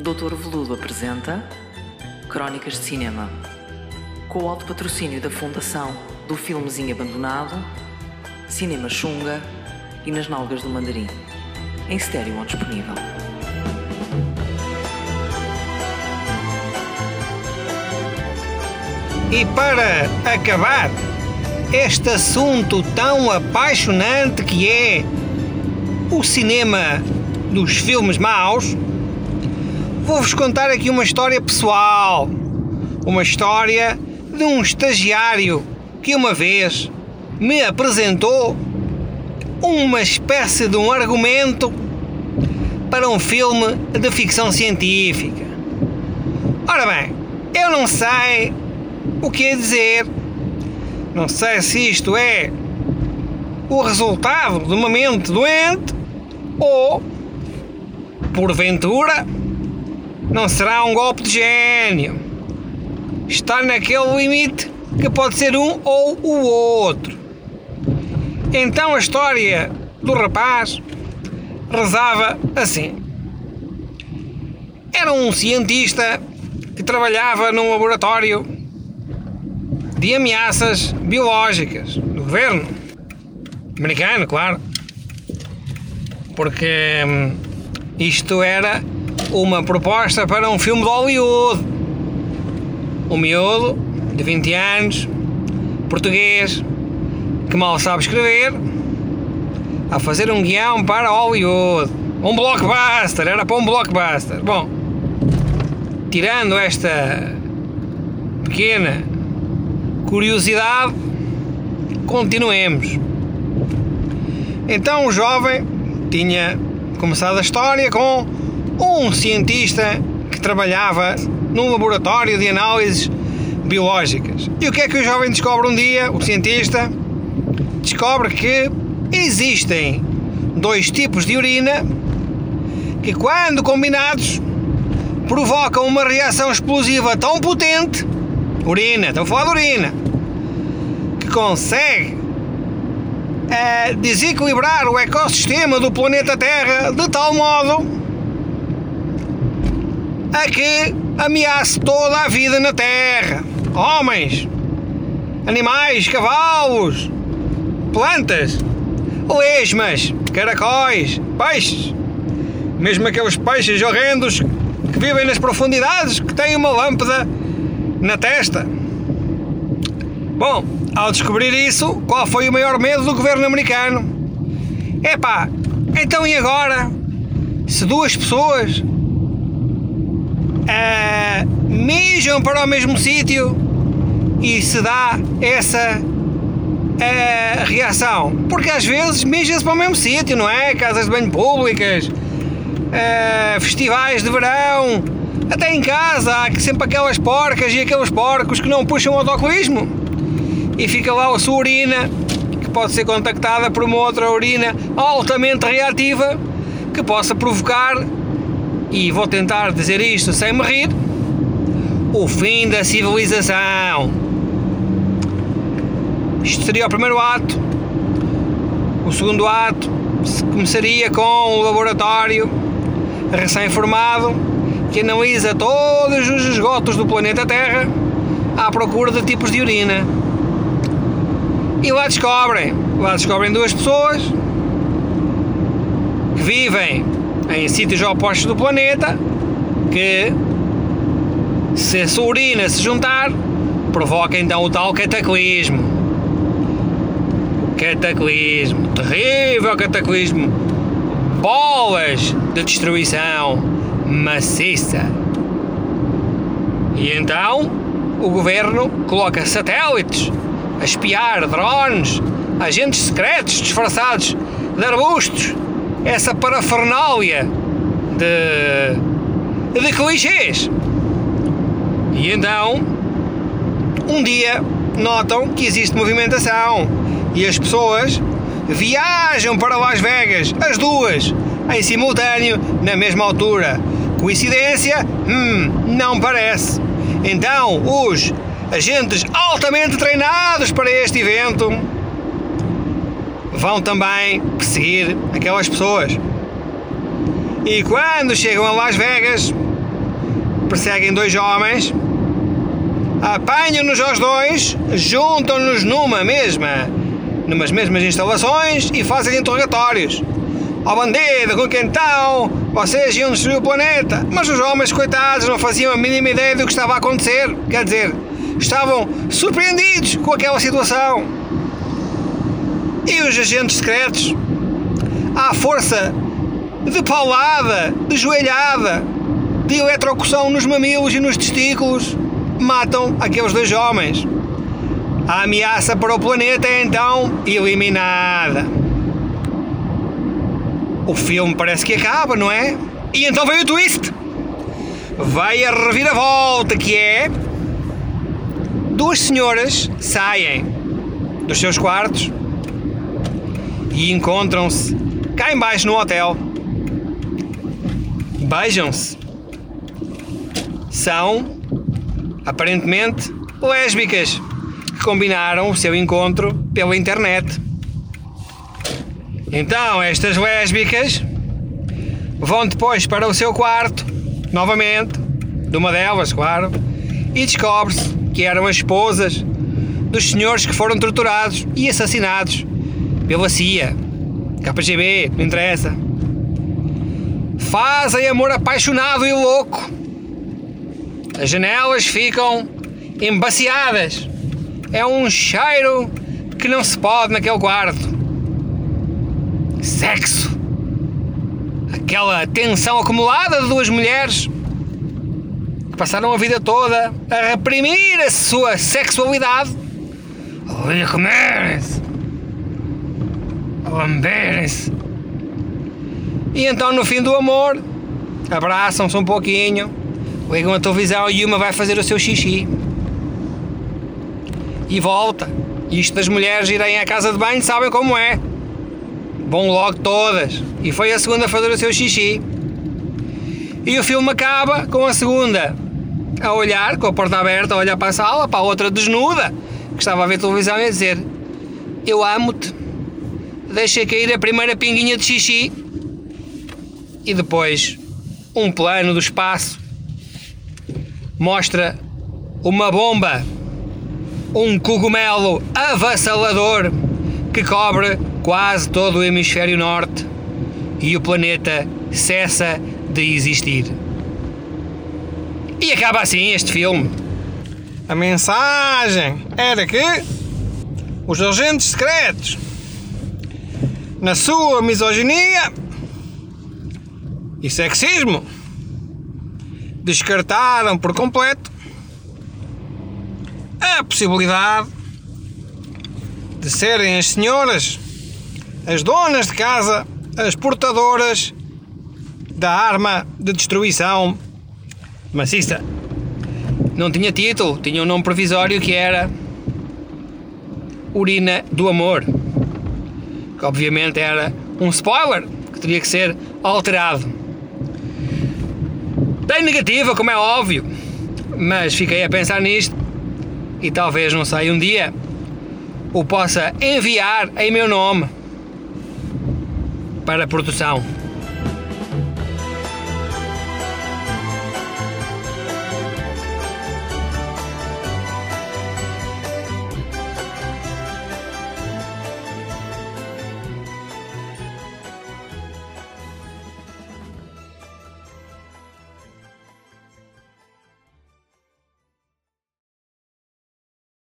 Doutor Veludo apresenta Crónicas de Cinema. Com o alto patrocínio da Fundação do Filmezinho Abandonado, Cinema Xunga e Nas Nalgas do Mandarim. Em estéreo ou disponível. E para acabar, este assunto tão apaixonante que é o cinema dos filmes maus, vou-vos contar aqui uma história pessoal. Uma história de um estagiário que uma vez me apresentou uma espécie de um argumento para um filme de ficção científica. Ora bem, eu não sei o que é dizer. Não sei se isto é o resultado de uma mente doente ou, porventura, não será um golpe de gênio. Está naquele limite que pode ser um ou o outro. Então a história do rapaz rezava assim. Era um cientista que trabalhava num laboratório de ameaças biológicas do governo americano, claro. Porque hum, isto era uma proposta para um filme de Hollywood. Um miúdo de 20 anos, português, que mal sabe escrever, a fazer um guião para Hollywood. Um blockbuster, era para um blockbuster. Bom, tirando esta pequena curiosidade, continuemos. Então o jovem tinha começado a história com um cientista que trabalhava num laboratório de análises biológicas. E o que é que o jovem descobre um dia? O cientista descobre que existem dois tipos de urina que, quando combinados, provocam uma reação explosiva tão potente urina, estou a falar de urina que consegue é, desequilibrar o ecossistema do planeta Terra de tal modo a que ameace toda a vida na Terra. Homens, animais, cavalos, plantas, lesmas, caracóis, peixes, mesmo aqueles peixes horrendos que vivem nas profundidades que têm uma lâmpada na testa. Bom, ao descobrir isso, qual foi o maior medo do governo americano? Epá, então e agora? Se duas pessoas uh, mijam para o mesmo sítio e se dá essa uh, reação? Porque às vezes mijam-se para o mesmo sítio, não é? Casas de banho públicas, uh, festivais de verão, até em casa há sempre aquelas porcas e aqueles porcos que não puxam o autocolismo e fica lá a sua urina que pode ser contactada por uma outra urina altamente reativa que possa provocar, e vou tentar dizer isto sem me rir, o fim da civilização. Isto seria o primeiro ato. O segundo ato começaria com um laboratório recém-formado que analisa todos os esgotos do planeta Terra à procura de tipos de urina. E lá descobrem, lá descobrem duas pessoas que vivem em sítios opostos do planeta que se a sua urina se juntar provoca então o tal cataclismo. Cataclismo, terrível cataclismo, bolas de destruição maciça. E então o governo coloca satélites a espiar drones, agentes secretos disfarçados de arbustos, essa parafernália de, de clichês. E então, um dia, notam que existe movimentação e as pessoas viajam para Las Vegas, as duas, em simultâneo, na mesma altura. Coincidência? Hum, não parece. Então, os agentes altamente treinados para este evento vão também perseguir aquelas pessoas. E quando chegam a Las Vegas, perseguem dois homens, apanham-nos aos dois, juntam-nos numa mesma, numas mesmas instalações e fazem interrogatórios. Oh, bandido, com quem estão? Vocês iam destruir o planeta. Mas os homens, coitados, não faziam a mínima ideia do que estava a acontecer. Quer dizer, estavam surpreendidos com aquela situação. E os agentes secretos, à força de paulada, de joelhada, de eletrocução nos mamilos e nos testículos, matam aqueles dois homens. A ameaça para o planeta é então eliminada. O filme parece que acaba, não é? E então vem o twist. Vai a reviravolta que é. Duas senhoras saem dos seus quartos e encontram-se cá embaixo no hotel. Beijam-se. São, aparentemente, lésbicas que combinaram o seu encontro pela internet. Então, estas lésbicas vão depois para o seu quarto, novamente, de uma delas, claro, e descobre-se que eram as esposas dos senhores que foram torturados e assassinados pela CIA, KGB, não interessa. Fazem amor apaixonado e louco. As janelas ficam embaciadas. É um cheiro que não se pode naquele quarto sexo. Aquela tensão acumulada de duas mulheres que passaram a vida toda a reprimir a sua sexualidade. A comerem-se, a lamberem-se. E então, no fim do amor, abraçam-se um pouquinho, ligam a televisão e uma vai fazer o seu xixi. E volta. Isto das mulheres irem à casa de banho sabem como é. Vão logo todas. E foi a segunda a fazer o seu xixi. E o filme acaba com a segunda a olhar, com a porta aberta, a olhar para a sala, para a outra desnuda, que estava a ver televisão e a dizer: Eu amo-te. Deixa cair a primeira pinguinha de xixi. E depois, um plano do espaço mostra uma bomba, um cogumelo avassalador que cobre quase todo o hemisfério norte e o planeta cessa de existir. E acaba assim este filme. A mensagem era que os agentes secretos, na sua misoginia e sexismo, descartaram por completo a possibilidade de serem as senhoras as donas de casa, as portadoras da arma de destruição maciça. Não tinha título, tinha um nome provisório que era Urina do Amor. Que obviamente era um spoiler que teria que ser alterado. Tem negativa, como é óbvio, mas fiquei a pensar nisto e talvez, não sei, um dia o possa enviar em meu nome para a produção.